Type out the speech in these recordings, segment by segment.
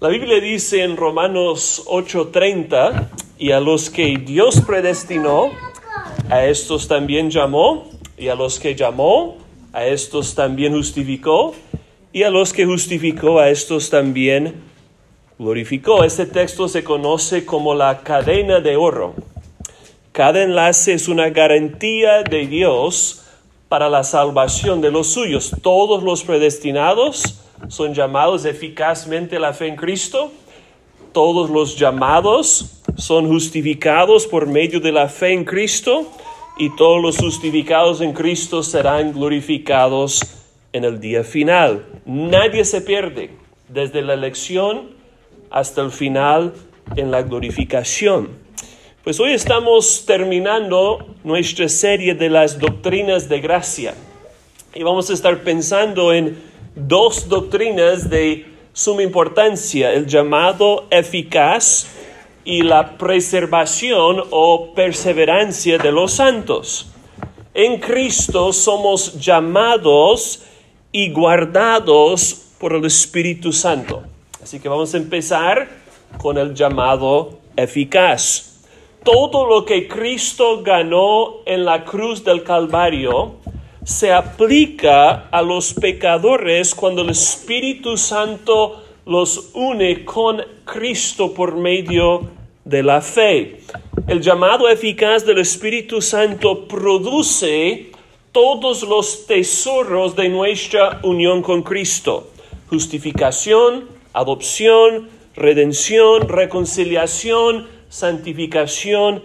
La Biblia dice en Romanos 8:30, y a los que Dios predestinó, a estos también llamó, y a los que llamó, a estos también justificó, y a los que justificó, a estos también glorificó. Este texto se conoce como la cadena de oro. Cada enlace es una garantía de Dios para la salvación de los suyos. Todos los predestinados son llamados eficazmente la fe en Cristo. Todos los llamados son justificados por medio de la fe en Cristo y todos los justificados en Cristo serán glorificados en el día final. Nadie se pierde desde la elección hasta el final en la glorificación. Pues hoy estamos terminando nuestra serie de las doctrinas de gracia y vamos a estar pensando en dos doctrinas de suma importancia, el llamado eficaz y la preservación o perseverancia de los santos. En Cristo somos llamados y guardados por el Espíritu Santo. Así que vamos a empezar con el llamado eficaz. Todo lo que Cristo ganó en la cruz del Calvario se aplica a los pecadores cuando el Espíritu Santo los une con Cristo por medio de la fe. El llamado eficaz del Espíritu Santo produce todos los tesoros de nuestra unión con Cristo. Justificación, adopción, redención, reconciliación, santificación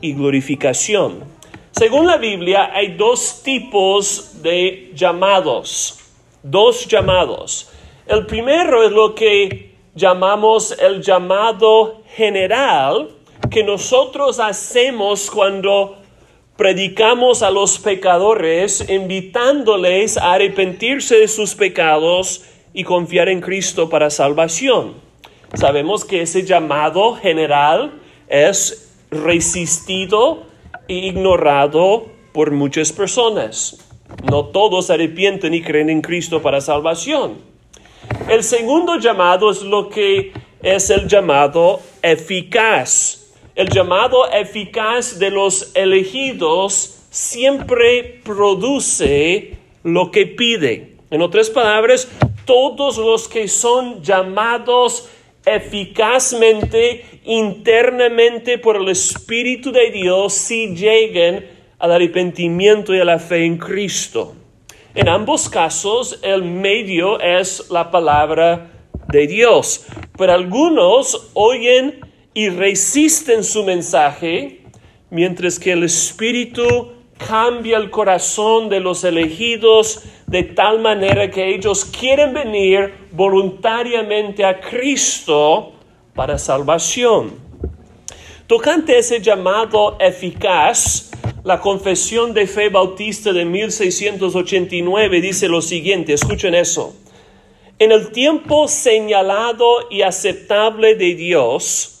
y glorificación. Según la Biblia, hay dos tipos de llamados. Dos llamados. El primero es lo que llamamos el llamado general que nosotros hacemos cuando predicamos a los pecadores, invitándoles a arrepentirse de sus pecados y confiar en Cristo para salvación. Sabemos que ese llamado general es resistido ignorado por muchas personas. No todos arrepienten y creen en Cristo para salvación. El segundo llamado es lo que es el llamado eficaz. El llamado eficaz de los elegidos siempre produce lo que pide. En otras palabras, todos los que son llamados eficazmente, internamente por el Espíritu de Dios si lleguen al arrepentimiento y a la fe en Cristo. En ambos casos, el medio es la palabra de Dios, pero algunos oyen y resisten su mensaje, mientras que el Espíritu cambia el corazón de los elegidos de tal manera que ellos quieren venir voluntariamente a Cristo para salvación. Tocante ese llamado eficaz, la Confesión de Fe Bautista de 1689 dice lo siguiente, escuchen eso. En el tiempo señalado y aceptable de Dios,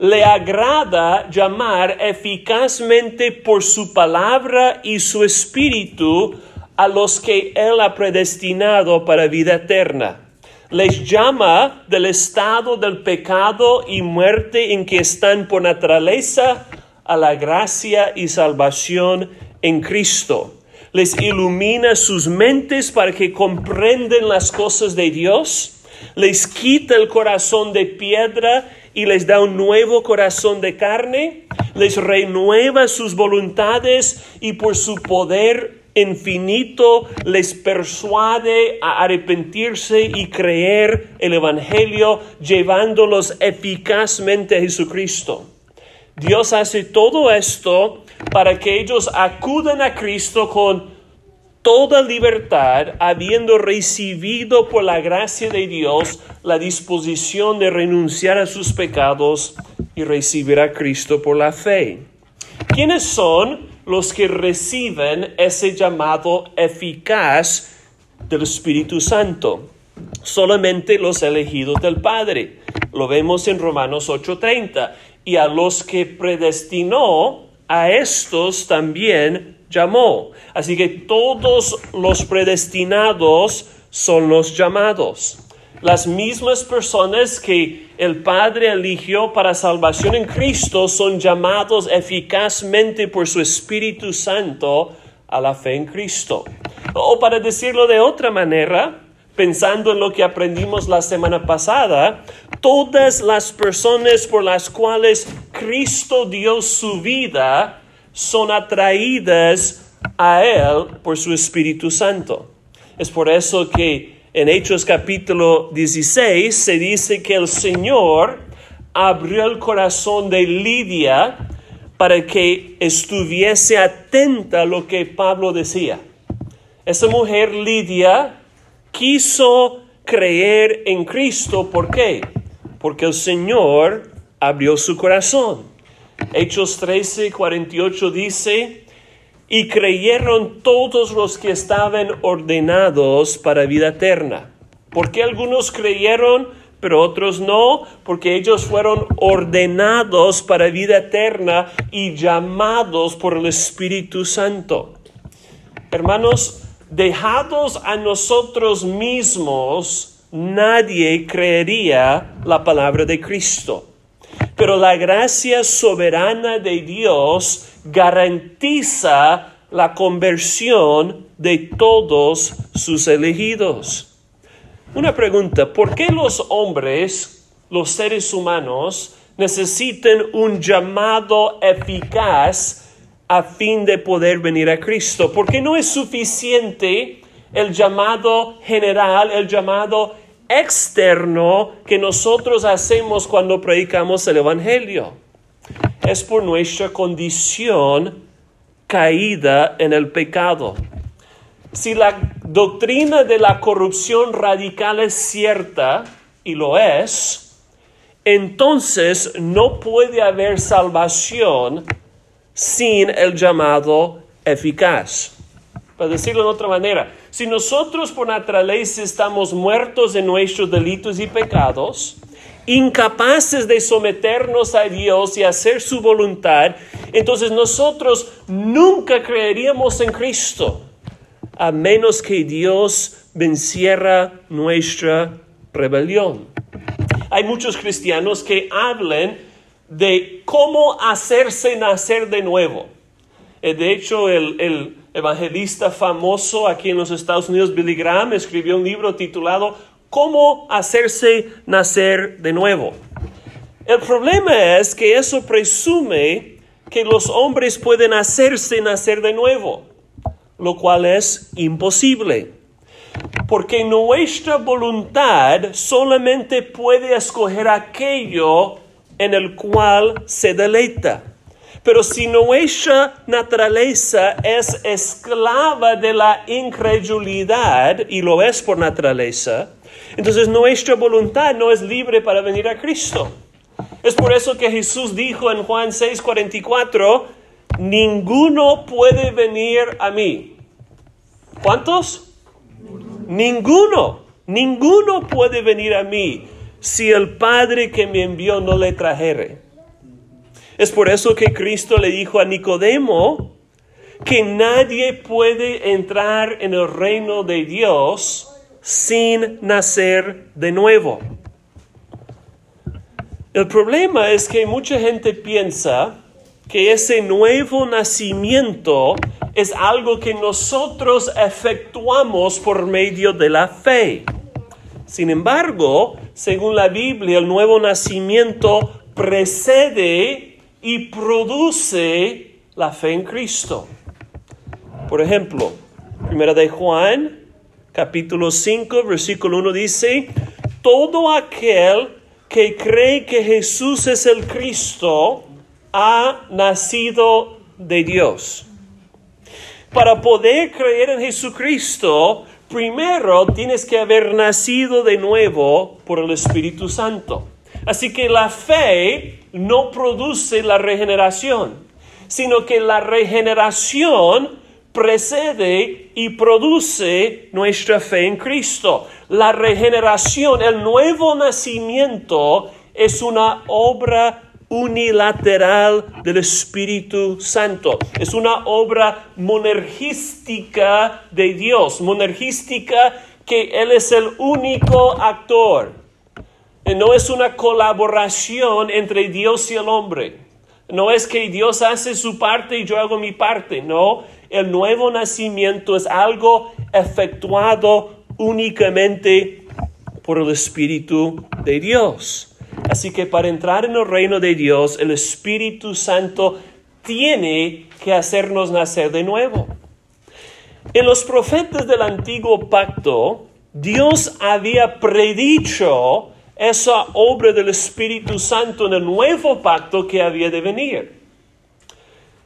le agrada llamar eficazmente por su palabra y su espíritu a los que Él ha predestinado para vida eterna. Les llama del estado del pecado y muerte en que están por naturaleza a la gracia y salvación en Cristo. Les ilumina sus mentes para que comprenden las cosas de Dios. Les quita el corazón de piedra y les da un nuevo corazón de carne, les renueva sus voluntades y por su poder infinito les persuade a arrepentirse y creer el Evangelio, llevándolos eficazmente a Jesucristo. Dios hace todo esto para que ellos acudan a Cristo con toda libertad, habiendo recibido por la gracia de Dios la disposición de renunciar a sus pecados y recibir a Cristo por la fe. ¿Quiénes son los que reciben ese llamado eficaz del Espíritu Santo? Solamente los elegidos del Padre. Lo vemos en Romanos 8:30. Y a los que predestinó, a estos también llamó. Así que todos los predestinados son los llamados. Las mismas personas que el Padre eligió para salvación en Cristo son llamados eficazmente por su Espíritu Santo a la fe en Cristo. O para decirlo de otra manera, pensando en lo que aprendimos la semana pasada, todas las personas por las cuales Cristo dio su vida son atraídas a Él por su Espíritu Santo. Es por eso que en Hechos capítulo 16 se dice que el Señor abrió el corazón de Lidia para que estuviese atenta a lo que Pablo decía. Esa mujer Lidia quiso creer en Cristo. ¿Por qué? Porque el Señor abrió su corazón. Hechos 13, 48 dice, y creyeron todos los que estaban ordenados para vida eterna. ¿Por qué algunos creyeron, pero otros no? Porque ellos fueron ordenados para vida eterna y llamados por el Espíritu Santo. Hermanos, dejados a nosotros mismos, nadie creería la palabra de Cristo. Pero la gracia soberana de Dios garantiza la conversión de todos sus elegidos. Una pregunta, ¿por qué los hombres, los seres humanos, necesitan un llamado eficaz a fin de poder venir a Cristo? ¿Por qué no es suficiente el llamado general, el llamado externo que nosotros hacemos cuando predicamos el Evangelio. Es por nuestra condición caída en el pecado. Si la doctrina de la corrupción radical es cierta, y lo es, entonces no puede haber salvación sin el llamado eficaz. Para decirlo de otra manera, si nosotros por naturaleza estamos muertos en nuestros delitos y pecados, incapaces de someternos a Dios y hacer su voluntad, entonces nosotros nunca creeríamos en Cristo, a menos que Dios venciera nuestra rebelión. Hay muchos cristianos que hablan de cómo hacerse nacer de nuevo. Eh, de hecho, el, evangelista famoso aquí en los Estados Unidos, Billy Graham, escribió un libro titulado Cómo hacerse nacer de nuevo. El problema es que eso presume que los hombres pueden hacerse nacer de nuevo, lo cual es imposible. Porque nuestra voluntad solamente puede escoger aquello en el cual se deleita. Pero si nuestra naturaleza es esclava de la incredulidad, y lo es por naturaleza, entonces nuestra voluntad no es libre para venir a Cristo. Es por eso que Jesús dijo en Juan 6:44, ninguno puede venir a mí. ¿Cuántos? Ninguno, ninguno puede venir a mí si el Padre que me envió no le trajere. Es por eso que Cristo le dijo a Nicodemo que nadie puede entrar en el reino de Dios sin nacer de nuevo. El problema es que mucha gente piensa que ese nuevo nacimiento es algo que nosotros efectuamos por medio de la fe. Sin embargo, según la Biblia, el nuevo nacimiento precede y produce la fe en Cristo. Por ejemplo, primera de Juan, capítulo 5, versículo 1 dice, todo aquel que cree que Jesús es el Cristo ha nacido de Dios. Para poder creer en Jesucristo, primero tienes que haber nacido de nuevo por el Espíritu Santo. Así que la fe no produce la regeneración, sino que la regeneración precede y produce nuestra fe en Cristo. La regeneración, el nuevo nacimiento es una obra unilateral del Espíritu Santo. Es una obra monergística de Dios. Monergística que Él es el único actor. No es una colaboración entre Dios y el hombre. No es que Dios hace su parte y yo hago mi parte. No, el nuevo nacimiento es algo efectuado únicamente por el Espíritu de Dios. Así que para entrar en el reino de Dios, el Espíritu Santo tiene que hacernos nacer de nuevo. En los profetas del antiguo pacto, Dios había predicho esa obra del Espíritu Santo en el nuevo pacto que había de venir.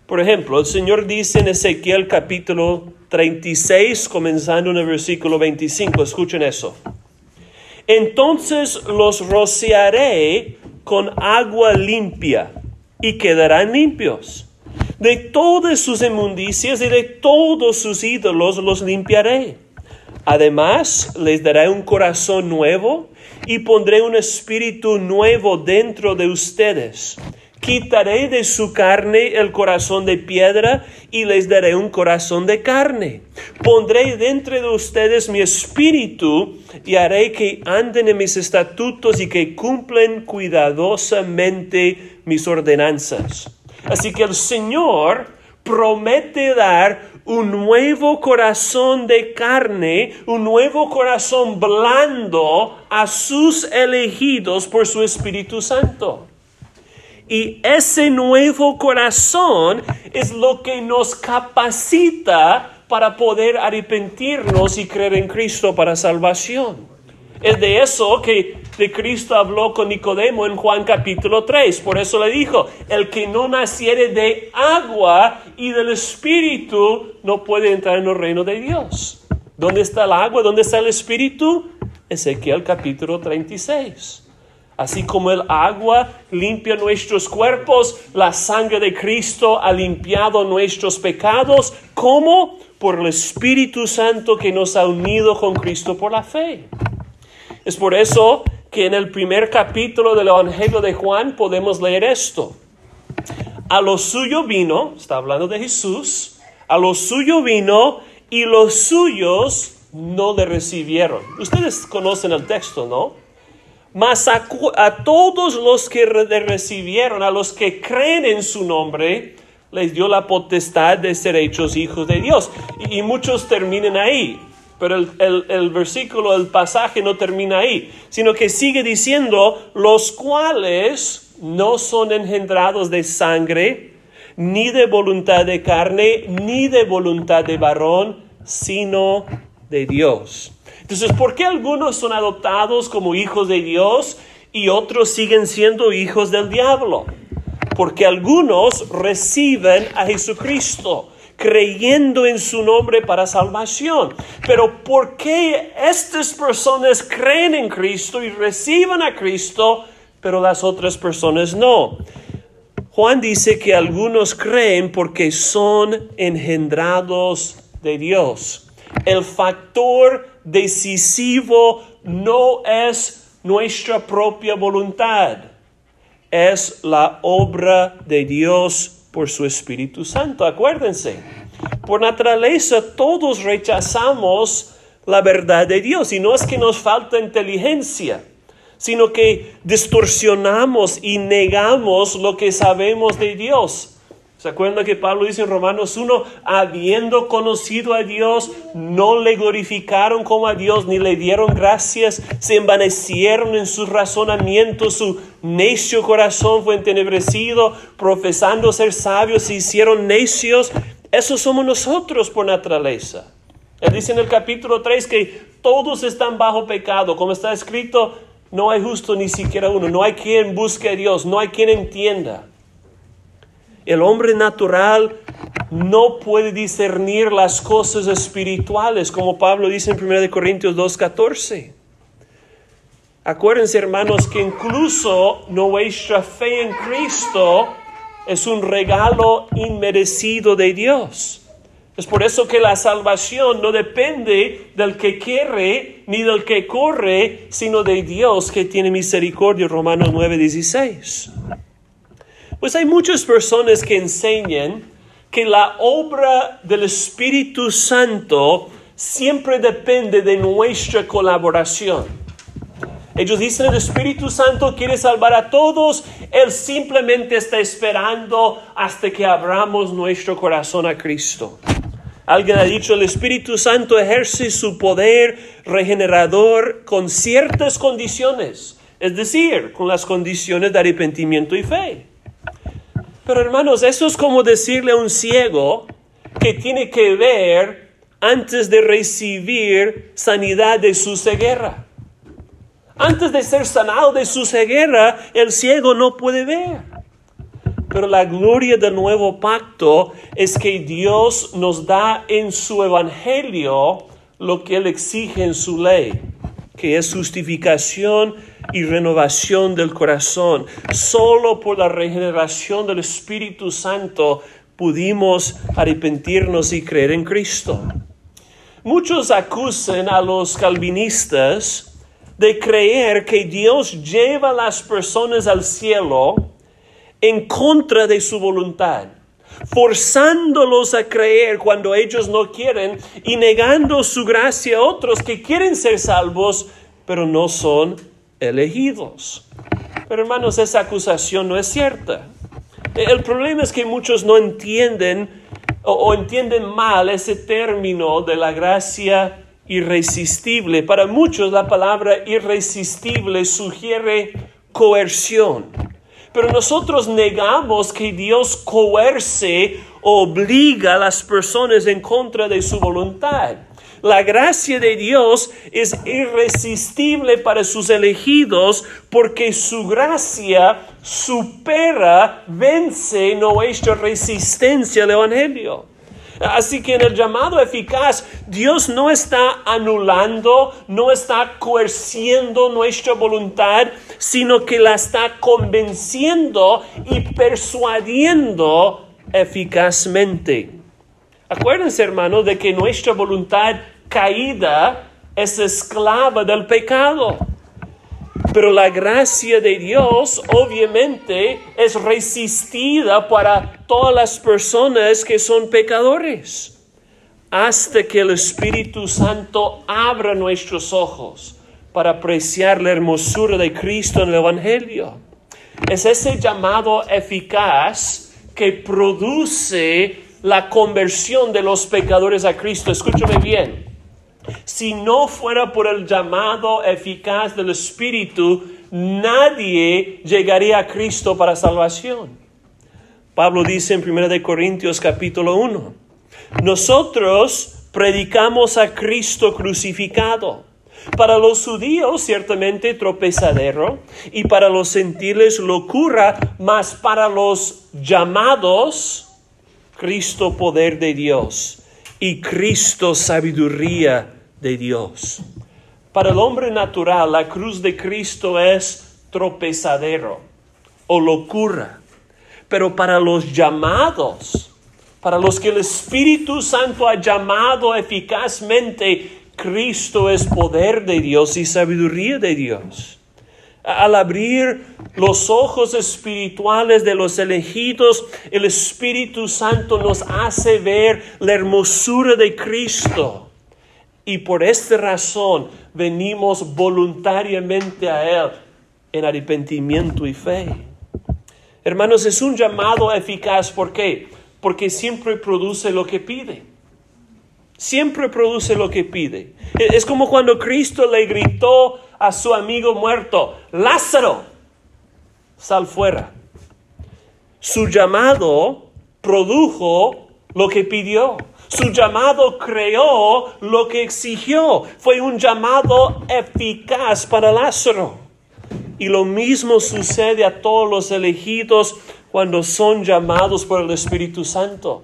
Por ejemplo, el Señor dice en Ezequiel capítulo 36, comenzando en el versículo 25, escuchen eso. Entonces los rociaré con agua limpia y quedarán limpios. De todas sus inmundicias y de todos sus ídolos los limpiaré. Además, les daré un corazón nuevo y pondré un espíritu nuevo dentro de ustedes. Quitaré de su carne el corazón de piedra y les daré un corazón de carne. Pondré dentro de ustedes mi espíritu y haré que anden en mis estatutos y que cumplen cuidadosamente mis ordenanzas. Así que el Señor promete dar un nuevo corazón de carne, un nuevo corazón blando a sus elegidos por su Espíritu Santo. Y ese nuevo corazón es lo que nos capacita para poder arrepentirnos y creer en Cristo para salvación. Es de eso que de Cristo habló con Nicodemo en Juan capítulo 3. Por eso le dijo, el que no naciere de agua y del Espíritu no puede entrar en el reino de Dios. ¿Dónde está el agua? ¿Dónde está el Espíritu? Ezequiel capítulo 36. Así como el agua limpia nuestros cuerpos, la sangre de Cristo ha limpiado nuestros pecados. ¿Cómo? Por el Espíritu Santo que nos ha unido con Cristo por la fe. Es por eso que en el primer capítulo del Evangelio de Juan podemos leer esto. A lo suyo vino, está hablando de Jesús, a lo suyo vino y los suyos no le recibieron. Ustedes conocen el texto, ¿no? Mas a, todos los que recibieron, a los que creen en su nombre, les dio la potestad de ser hechos hijos de Dios. y muchos terminan ahí. Pero el, versículo, el pasaje no termina ahí, sino que sigue diciendo, los cuales no son engendrados de sangre, ni de voluntad de carne, ni de voluntad de varón, sino de Dios. Entonces, ¿por qué algunos son adoptados como hijos de Dios y otros siguen siendo hijos del diablo? Porque algunos reciben a Jesucristo creyendo en su nombre para salvación. Pero ¿por qué estas personas creen en Cristo y reciben a Cristo, pero las otras personas no? Juan dice que algunos creen porque son engendrados de Dios. El factor decisivo no es nuestra propia voluntad, es la obra de Dios por su Espíritu Santo. Acuérdense, por naturaleza todos rechazamos la verdad de Dios y no es que nos falta inteligencia, sino que distorsionamos y negamos lo que sabemos de Dios. ¿Se acuerdan que Pablo dice en Romanos 1, habiendo conocido a Dios, no le glorificaron como a Dios, ni le dieron gracias, se envanecieron en sus razonamientos, su necio corazón fue entenebrecido, profesando ser sabios, se hicieron necios. Eso somos nosotros por naturaleza. Él dice en el capítulo 3 que todos están bajo pecado, como está escrito, no hay justo ni siquiera uno, no hay quien busque a Dios, no hay quien entienda. El hombre natural no puede discernir las cosas espirituales, como Pablo dice en 1 Corintios 2.14. Acuérdense, hermanos, que incluso nuestra fe en Cristo es un regalo inmerecido de Dios. Es por eso que la salvación no depende del que quiere ni del que corre, sino de Dios que tiene misericordia. Romanos 9:16. Pues hay muchas personas que enseñan que la obra del Espíritu Santo siempre depende de nuestra colaboración. Ellos dicen, el Espíritu Santo quiere salvar a todos, Él simplemente está esperando hasta que abramos nuestro corazón a Cristo. Alguien ha dicho, el Espíritu Santo ejerce su poder regenerador con ciertas condiciones, es decir, con las condiciones de arrepentimiento y fe. Pero hermanos, eso es como decirle a un ciego que tiene que ver antes de recibir sanidad de su ceguera. Antes de ser sanado de su ceguera, el ciego no puede ver. Pero la gloria del nuevo pacto es que Dios nos da en su evangelio lo que Él exige en su ley, que es justificación y renovación del corazón. Solo por la regeneración del Espíritu Santo pudimos arrepentirnos y creer en Cristo. Muchos acusan a los calvinistas de creer que Dios lleva a las personas al cielo en contra de su voluntad, forzándolos a creer cuando ellos no quieren y negando su gracia a otros que quieren ser salvos, pero no son elegidos. Pero hermanos, esa acusación no es cierta. El problema es que muchos no entienden o, entienden mal ese término de la gracia irresistible. Para muchos la palabra irresistible sugiere coerción. Pero nosotros negamos que Dios coerce o obliga a las personas en contra de su voluntad. La gracia de Dios es irresistible para sus elegidos porque su gracia supera, vence nuestra resistencia al Evangelio. Así que en el llamado eficaz, Dios no está anulando, no está coerciendo nuestra voluntad, sino que la está convenciendo y persuadiendo eficazmente. Acuérdense, hermanos, de que nuestra voluntad caída es esclava del pecado. Pero la gracia de Dios obviamente es resistida para todas las personas que son pecadores. Hasta que el Espíritu Santo abra nuestros ojos para apreciar la hermosura de Cristo en el Evangelio. Es ese llamado eficaz que produce la conversión de los pecadores a Cristo. Escúchame bien. Si no fuera por el llamado eficaz del Espíritu, nadie llegaría a Cristo para salvación. Pablo dice en 1 Corintios capítulo 1, nosotros predicamos a Cristo crucificado. Para los judíos ciertamente tropezadero y para los gentiles locura, mas para los llamados Cristo poder de Dios y Cristo sabiduría de Dios. Para el hombre natural, la cruz de Cristo es tropezadero o locura. Pero para los llamados, para los que el Espíritu Santo ha llamado eficazmente, Cristo es poder de Dios y sabiduría de Dios. Al abrir los ojos espirituales de los elegidos, el Espíritu Santo nos hace ver la hermosura de Cristo. Y por esta razón venimos voluntariamente a Él en arrepentimiento y fe. Hermanos, es un llamado eficaz. ¿Por qué? Porque siempre produce lo que pide. Siempre produce lo que pide. Es como cuando Cristo le gritó a su amigo muerto, Lázaro, sal fuera. Su llamado produjo lo que pidió. Su llamado creó lo que exigió. Fue un llamado eficaz para Lázaro. Y lo mismo sucede a todos los elegidos cuando son llamados por el Espíritu Santo.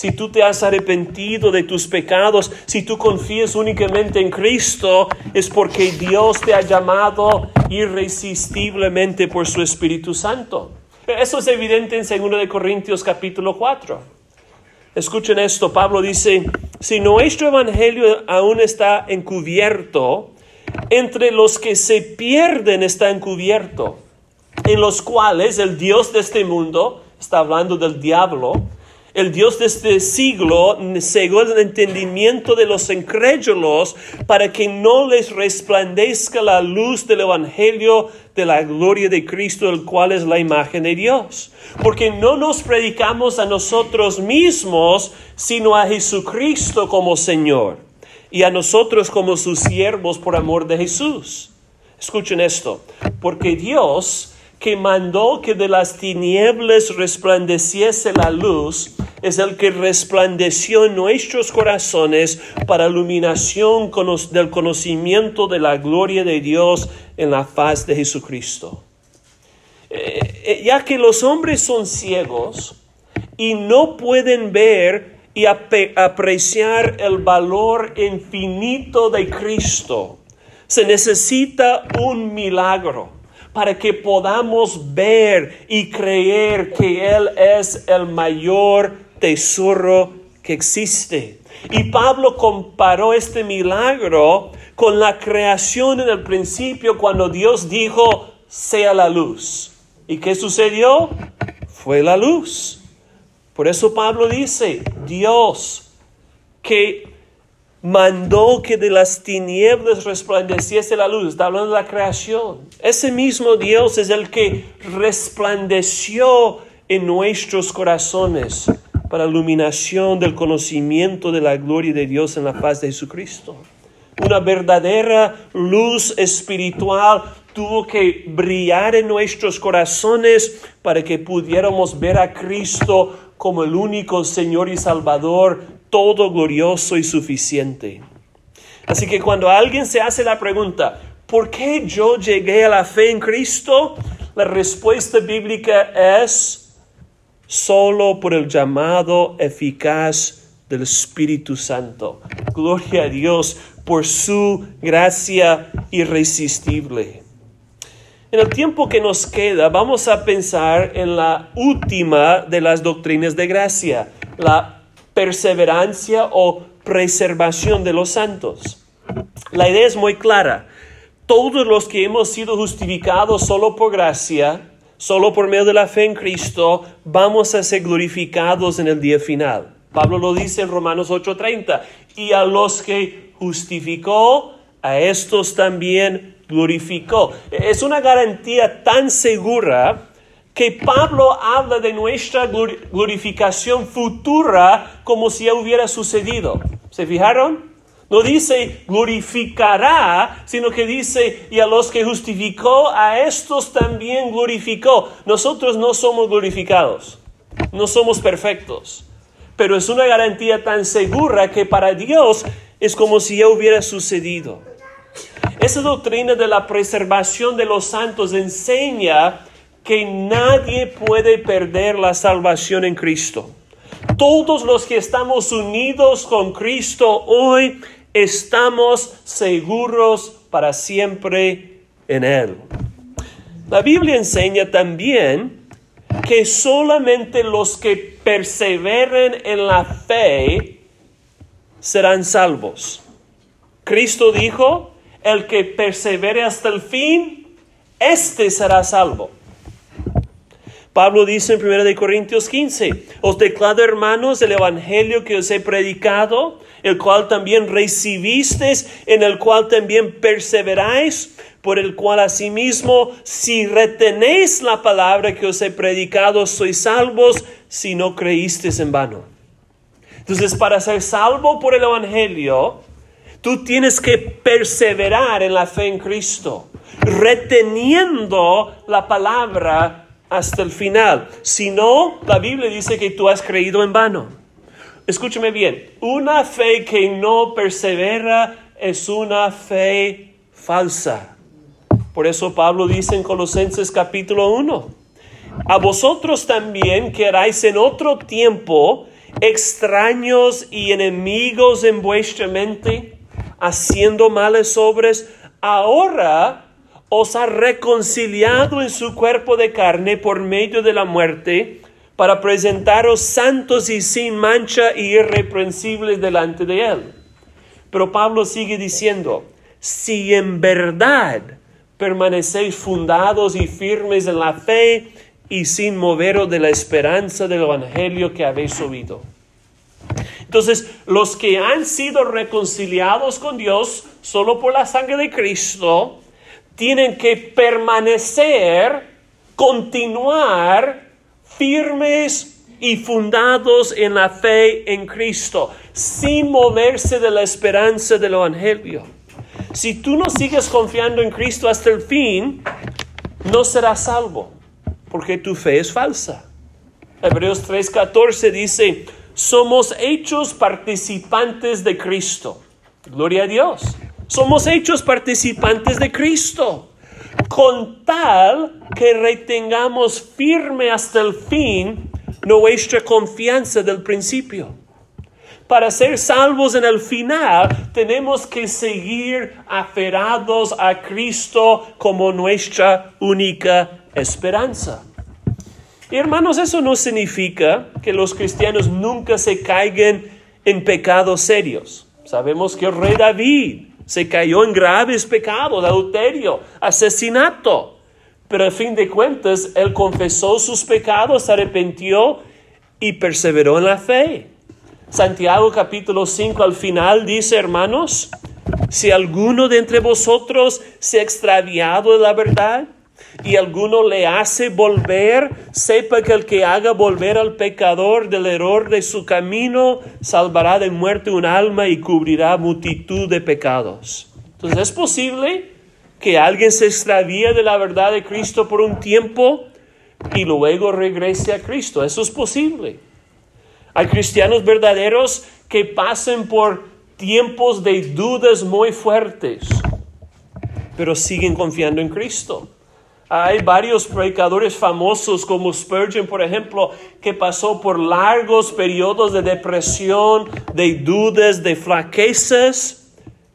Si tú te has arrepentido de tus pecados, si tú confías únicamente en Cristo, es porque Dios te ha llamado irresistiblemente por su Espíritu Santo. Eso es evidente en 2 Corintios capítulo 4. Escuchen esto, Pablo dice, si nuestro evangelio aún está encubierto, entre los que se pierden está encubierto, en los cuales el Dios de este mundo, está hablando del diablo, El Dios de este siglo cegó el entendimiento de los incrédulos para que no les resplandezca la luz del Evangelio de la gloria de Cristo, el cual es la imagen de Dios. Porque no nos predicamos a nosotros mismos, sino a Jesucristo como Señor y a nosotros como sus siervos por amor de Jesús. Escuchen esto, porque Dios que mandó que de las tinieblas resplandeciese la luz, es el que resplandeció en nuestros corazones para iluminación del conocimiento de la gloria de Dios en la faz de Jesucristo. Eh, eh, ya que los hombres son ciegos y no pueden ver y apreciar el valor infinito de Cristo, se necesita un milagro para que podamos ver y creer que Él es el mayor tesoro que existe. Y Pablo comparó este milagro con la creación en el principio cuando Dios dijo, sea la luz. ¿Y qué sucedió? Fue la luz. Por eso Pablo dice, Dios que mandó que de las tinieblas resplandeciese la luz. Está hablando de la creación. Ese mismo Dios es el que resplandeció en nuestros corazones para la iluminación del conocimiento de la gloria de Dios en la paz de Jesucristo. Una verdadera luz espiritual tuvo que brillar en nuestros corazones para que pudiéramos ver a Cristo como el único Señor y Salvador todo glorioso y suficiente. Así que cuando alguien se hace la pregunta, ¿por qué yo llegué a la fe en Cristo? La respuesta bíblica es solo por el llamado eficaz del Espíritu Santo. Gloria a Dios por su gracia irresistible. En el tiempo que nos queda, vamos a pensar en la última de las doctrinas de gracia, la perseverancia o preservación de los santos. La idea es muy clara. Todos los que hemos sido justificados solo por gracia, solo por medio de la fe en Cristo, vamos a ser glorificados en el día final. Pablo lo dice en Romanos 8:30. Y a los que justificó, a estos también glorificó. Es una garantía tan segura que Pablo habla de nuestra glorificación futura como si ya hubiera sucedido. ¿Se fijaron? No dice glorificará, sino que dice, y a los que justificó, a estos también glorificó. Nosotros no somos glorificados, no somos perfectos, pero es una garantía tan segura que para Dios es como si ya hubiera sucedido. Esa doctrina de la preservación de los santos enseña que nadie puede perder la salvación en Cristo. Todos los que estamos unidos con Cristo hoy estamos seguros para siempre en Él. La Biblia enseña también que solamente los que perseveren en la fe serán salvos. Cristo dijo, el que persevere hasta el fin, éste será salvo. Pablo dice en 1 Corintios 15, os declaro hermanos el evangelio que os he predicado, el cual también recibisteis, en el cual también perseveráis, por el cual asimismo, si retenéis la palabra que os he predicado, sois salvos, si no creísteis en vano. Entonces, para ser salvo por el evangelio, tú tienes que perseverar en la fe en Cristo, reteniendo la palabra hasta el final. Si no, la Biblia dice que tú has creído en vano. Escúchame bien, una fe que no persevera es una fe falsa. Por eso Pablo dice en Colosenses capítulo 1, a vosotros también que erais en otro tiempo extraños y enemigos en vuestra mente, haciendo males obras, ahora os ha reconciliado en su cuerpo de carne por medio de la muerte, para presentaros santos y sin mancha y irreprensibles delante de Él. Pero Pablo sigue diciendo, si en verdad permanecéis fundados y firmes en la fe y sin moveros de la esperanza del Evangelio que habéis oído. Entonces, los que han sido reconciliados con Dios solo por la sangre de Cristo, tienen que permanecer, continuar firmes y fundados en la fe en Cristo, sin moverse de la esperanza del Evangelio. Si tú no sigues confiando en Cristo hasta el fin, no serás salvo, porque tu fe es falsa. Hebreos 3:14 dice, somos hechos participantes de Cristo. Gloria a Dios. Somos hechos participantes de Cristo. Con tal que retengamos firme hasta el fin nuestra confianza del principio. Para ser salvos en el final, tenemos que seguir aferrados a Cristo como nuestra única esperanza. Y hermanos, eso no significa que los cristianos nunca se caigan en pecados serios. Sabemos que el rey David se cayó en graves pecados, adulterio, asesinato. Pero a fin de cuentas, él confesó sus pecados, se arrepintió y perseveró en la fe. Santiago capítulo 5 al final dice, hermanos, si alguno de entre vosotros se ha extraviado de la verdad, y alguno le hace volver, sepa que el que haga volver al pecador del error de su camino, salvará de muerte un alma y cubrirá multitud de pecados. Entonces es posible que alguien se extravíe de la verdad de Cristo por un tiempo y luego regrese a Cristo. Eso es posible. Hay cristianos verdaderos que pasen por tiempos de dudas muy fuertes, pero siguen confiando en Cristo. Hay varios predicadores famosos como Spurgeon, por ejemplo, que pasó por largos periodos de depresión, de dudas, de flaquezas,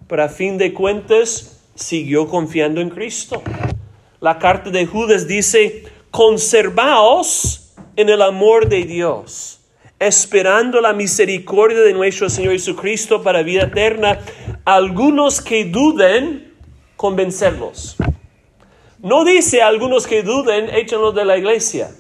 pero a fin de cuentas siguió confiando en Cristo. La carta de Judas dice, conservaos en el amor de Dios, esperando la misericordia de nuestro Señor Jesucristo para vida eterna. Algunos que duden, convencerlos. No dice algunos que duden, échenlos de la iglesia.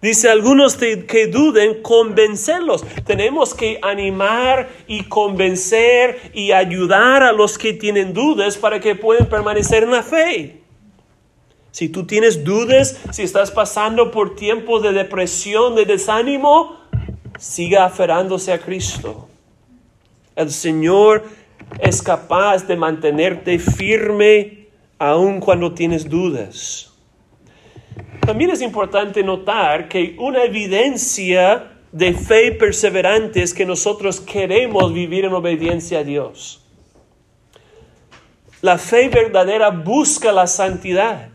Dice algunos que duden, convencerlos. Tenemos que animar y convencer y ayudar a los que tienen dudas para que puedan permanecer en la fe. Si tú tienes dudas, si estás pasando por tiempos de depresión, de desánimo, siga aferrándose a Cristo. El Señor es capaz de mantenerte firme aun cuando tienes dudas. También es importante notar que una evidencia de fe perseverante es que nosotros queremos vivir en obediencia a Dios. La fe verdadera busca la santidad.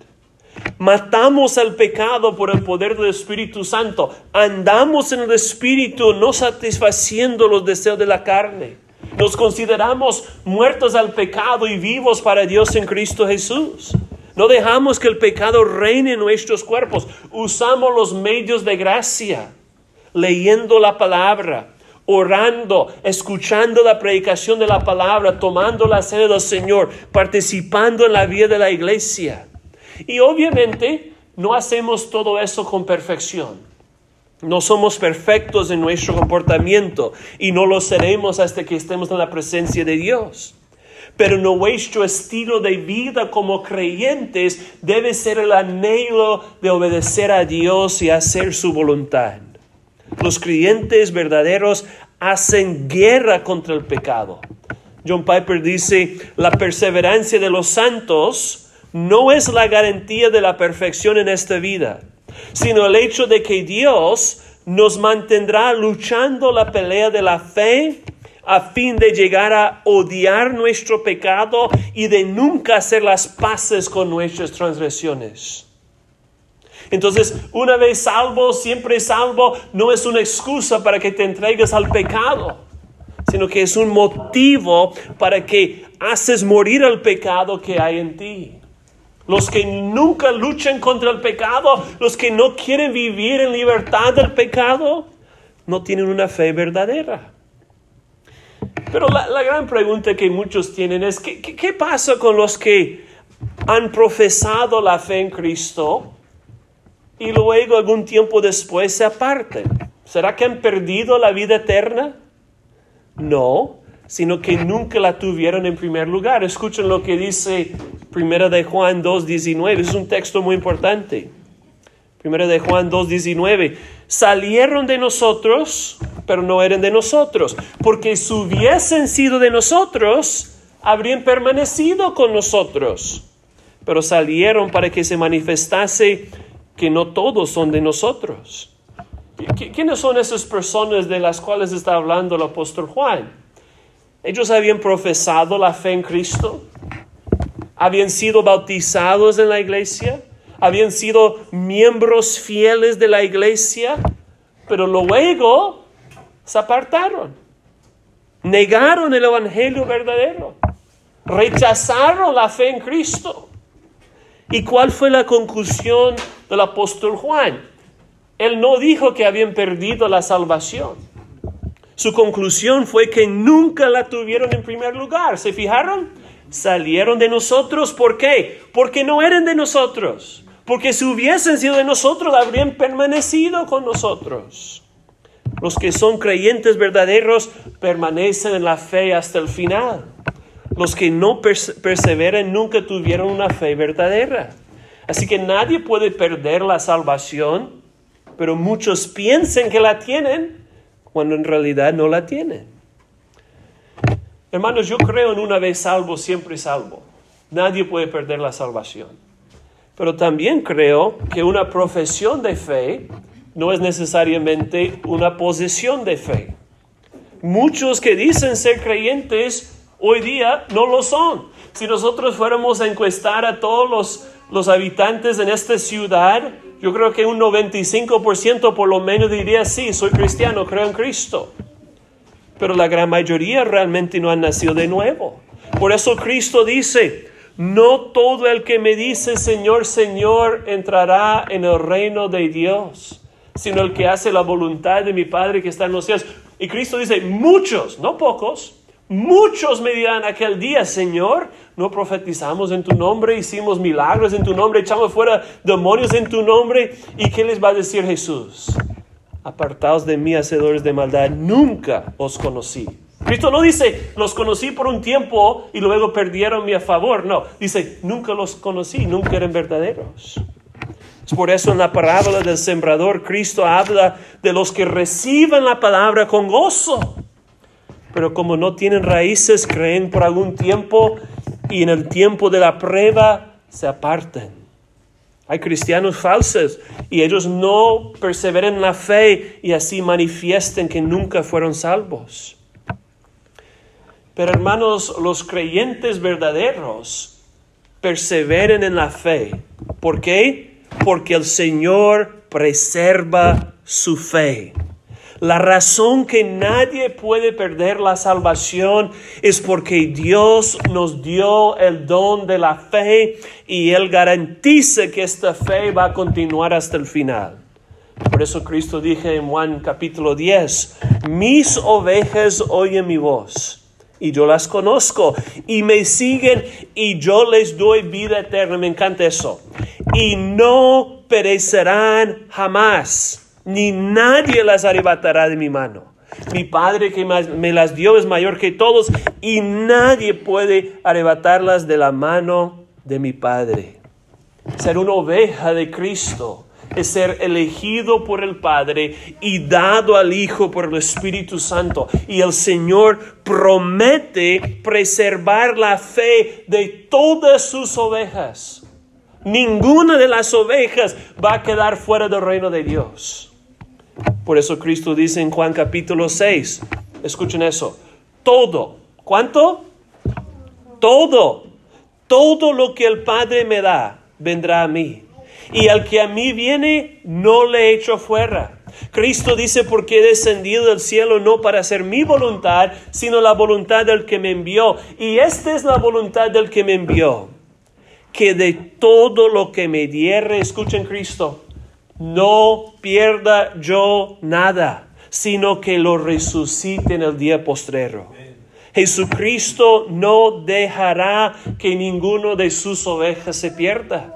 Matamos al pecado por el poder del Espíritu Santo. Andamos en el Espíritu no satisfaciendo los deseos de la carne. Nos consideramos muertos al pecado y vivos para Dios en Cristo Jesús. No dejamos que el pecado reine en nuestros cuerpos. Usamos los medios de gracia, leyendo la palabra, orando, escuchando la predicación de la palabra, tomando la sede del Señor, participando en la vida de la iglesia. Y obviamente no hacemos todo eso con perfección. No somos perfectos en nuestro comportamiento y no lo seremos hasta que estemos en la presencia de Dios. Pero nuestro estilo de vida como creyentes debe ser el anhelo de obedecer a Dios y hacer su voluntad. Los creyentes verdaderos hacen guerra contra el pecado. John Piper dice, la perseverancia de los santos no es la garantía de la perfección en esta vida sino el hecho de que Dios nos mantendrá luchando la pelea de la fe a fin de llegar a odiar nuestro pecado y de nunca hacer las paces con nuestras transgresiones. Entonces, una vez salvo, siempre salvo, no es una excusa para que te entregues al pecado, sino que es un motivo para que haces morir al pecado que hay en ti los que nunca luchan contra el pecado, los que no quieren vivir en libertad del pecado, no tienen una fe verdadera. Pero la, gran pregunta que muchos tienen es, ¿qué, ¿qué, pasa con los que han profesado la fe en Cristo, y luego algún tiempo después se aparten. ¿Será que han perdido la vida eterna? No, sino que nunca la tuvieron en primer lugar. Escuchen lo que dice Primera de Juan 2.19, es un texto muy importante. Primera de Juan 2.19, salieron de nosotros, pero no eran de nosotros, porque si hubiesen sido de nosotros, habrían permanecido con nosotros, pero salieron para que se manifestase que no todos son de nosotros. ¿Quiénes son esas personas de las cuales está hablando el apóstol Juan? Ellos habían profesado la fe en Cristo, habían sido bautizados en la iglesia, habían sido miembros fieles de la iglesia, pero luego se apartaron, negaron el evangelio verdadero, rechazaron la fe en Cristo. ¿Y cuál fue la conclusión del apóstol Juan? Él no dijo que habían perdido la salvación. Su conclusión fue que nunca la tuvieron en primer lugar. ¿Se fijaron? Salieron de nosotros. ¿Por qué? Porque no eran de nosotros. Porque si hubiesen sido de nosotros, habrían permanecido con nosotros. Los que son creyentes verdaderos permanecen en la fe hasta el final. Los que no perseveran nunca tuvieron una fe verdadera. Así que nadie puede perder la salvación pero muchos piensan que la tienen cuando en realidad no la tienen. Hermanos, yo creo en una vez salvo, siempre salvo. Nadie puede perder la salvación. Pero también creo que una profesión de fe no es necesariamente una posesión de fe. Muchos que dicen ser creyentes hoy día no lo son. Si nosotros fuéramos a encuestar a todos los, los habitantes en esta ciudad, yo creo que un 95% por lo menos diría, sí, soy cristiano, creo en Cristo. Pero la gran mayoría realmente no han nacido de nuevo. Por eso Cristo dice, no todo el que me dice Señor, Señor entrará en el reino de Dios, sino el que hace la voluntad de mi Padre que está en los cielos. Y Cristo dice, muchos, no pocos, Muchos me dirán aquel día, Señor, no profetizamos en tu nombre, hicimos milagros en tu nombre, echamos fuera demonios en tu nombre. ¿Y qué les va a decir Jesús? Apartaos de mí, hacedores de maldad, nunca os conocí. Cristo no dice, los conocí por un tiempo y luego perdieron mi favor. No, dice, nunca los conocí, nunca eran verdaderos. Es por eso en la parábola del sembrador, Cristo habla de los que reciben la palabra con gozo pero como no tienen raíces, creen por algún tiempo y en el tiempo de la prueba se apartan. Hay cristianos falsos y ellos no perseveran en la fe y así manifiestan que nunca fueron salvos. Pero hermanos, los creyentes verdaderos perseveren en la fe. ¿Por qué? Porque el Señor preserva su fe. La razón que nadie puede perder la salvación es porque Dios nos dio el don de la fe y Él garantiza que esta fe va a continuar hasta el final. Por eso Cristo dijo en Juan capítulo 10, mis ovejas oyen mi voz y yo las conozco y me siguen y yo les doy vida eterna. Me encanta eso. Y no perecerán jamás ni nadie las arrebatará de mi mano. Mi Padre que me las dio es mayor que todos y nadie puede arrebatarlas de la mano de mi Padre. Ser una oveja de Cristo es ser elegido por el Padre y dado al Hijo por el Espíritu Santo. Y el Señor promete preservar la fe de todas sus ovejas. Ninguna de las ovejas va a quedar fuera del reino de Dios. Por eso Cristo dice en Juan capítulo 6, escuchen eso, todo, ¿cuánto? Todo, todo lo que el Padre me da vendrá a mí. Y al que a mí viene, no le echo fuera. Cristo dice, porque he descendido del cielo no para hacer mi voluntad, sino la voluntad del que me envió. Y esta es la voluntad del que me envió, que de todo lo que me diere, escuchen Cristo, no pierda yo nada, sino que lo resucite en el día postrero. Jesucristo no dejará que ninguno de sus ovejas se pierda.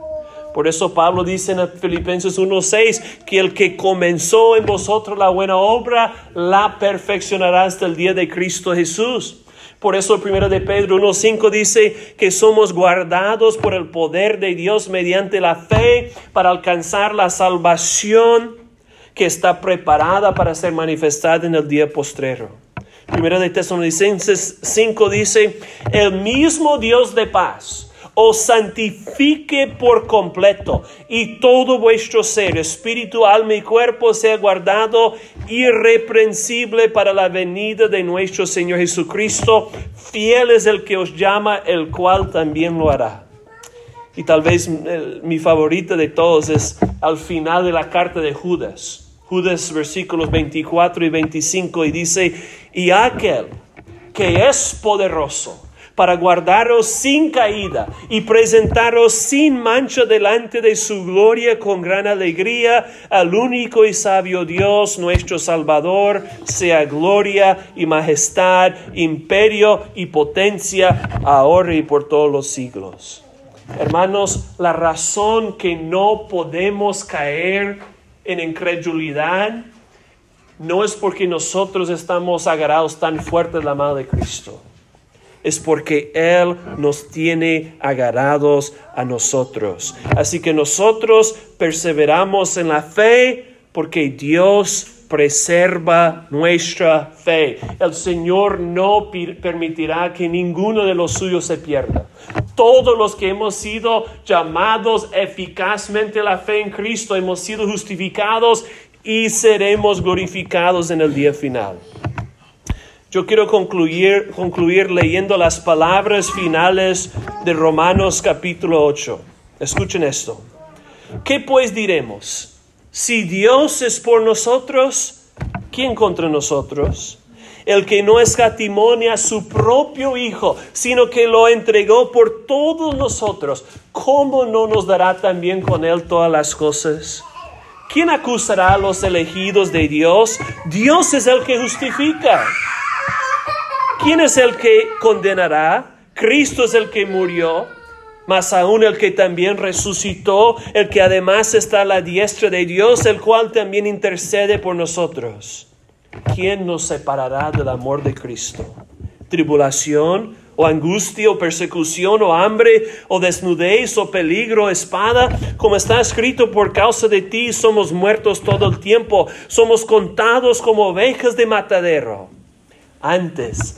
Por eso Pablo dice en Filipenses 1:6 que el que comenzó en vosotros la buena obra la perfeccionará hasta el día de Cristo Jesús. Por eso primero de Pedro 1.5 dice que somos guardados por el poder de Dios mediante la fe para alcanzar la salvación que está preparada para ser manifestada en el día postrero. Primero de Tesalonicenses 5 dice, el mismo Dios de paz os santifique por completo y todo vuestro ser, espíritu, alma y cuerpo sea guardado irreprensible para la venida de nuestro Señor Jesucristo. Fiel es el que os llama, el cual también lo hará. Y tal vez mi favorita de todos es al final de la carta de Judas. Judas versículos 24 y 25 y dice, y aquel que es poderoso para guardaros sin caída y presentaros sin mancha delante de su gloria con gran alegría al único y sabio Dios, nuestro Salvador, sea gloria y majestad, imperio y potencia, ahora y por todos los siglos. Hermanos, la razón que no podemos caer en incredulidad no es porque nosotros estamos agarrados tan fuerte de la mano de Cristo es porque Él nos tiene agarrados a nosotros. Así que nosotros perseveramos en la fe porque Dios preserva nuestra fe. El Señor no permitirá que ninguno de los suyos se pierda. Todos los que hemos sido llamados eficazmente a la fe en Cristo, hemos sido justificados y seremos glorificados en el día final. Yo quiero concluir, concluir leyendo las palabras finales de Romanos capítulo 8. Escuchen esto. ¿Qué pues diremos? Si Dios es por nosotros, ¿quién contra nosotros? El que no escatimonia a su propio Hijo, sino que lo entregó por todos nosotros, ¿cómo no nos dará también con él todas las cosas? ¿Quién acusará a los elegidos de Dios? Dios es el que justifica. ¿Quién es el que condenará? Cristo es el que murió, más aún el que también resucitó, el que además está a la diestra de Dios, el cual también intercede por nosotros. ¿Quién nos separará del amor de Cristo? ¿Tribulación? o angustia, o persecución, o hambre, o desnudez, o peligro, espada, como está escrito, por causa de ti somos muertos todo el tiempo, somos contados como ovejas de matadero. Antes,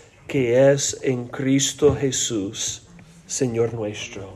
que es en Cristo Jesús, Señor nuestro.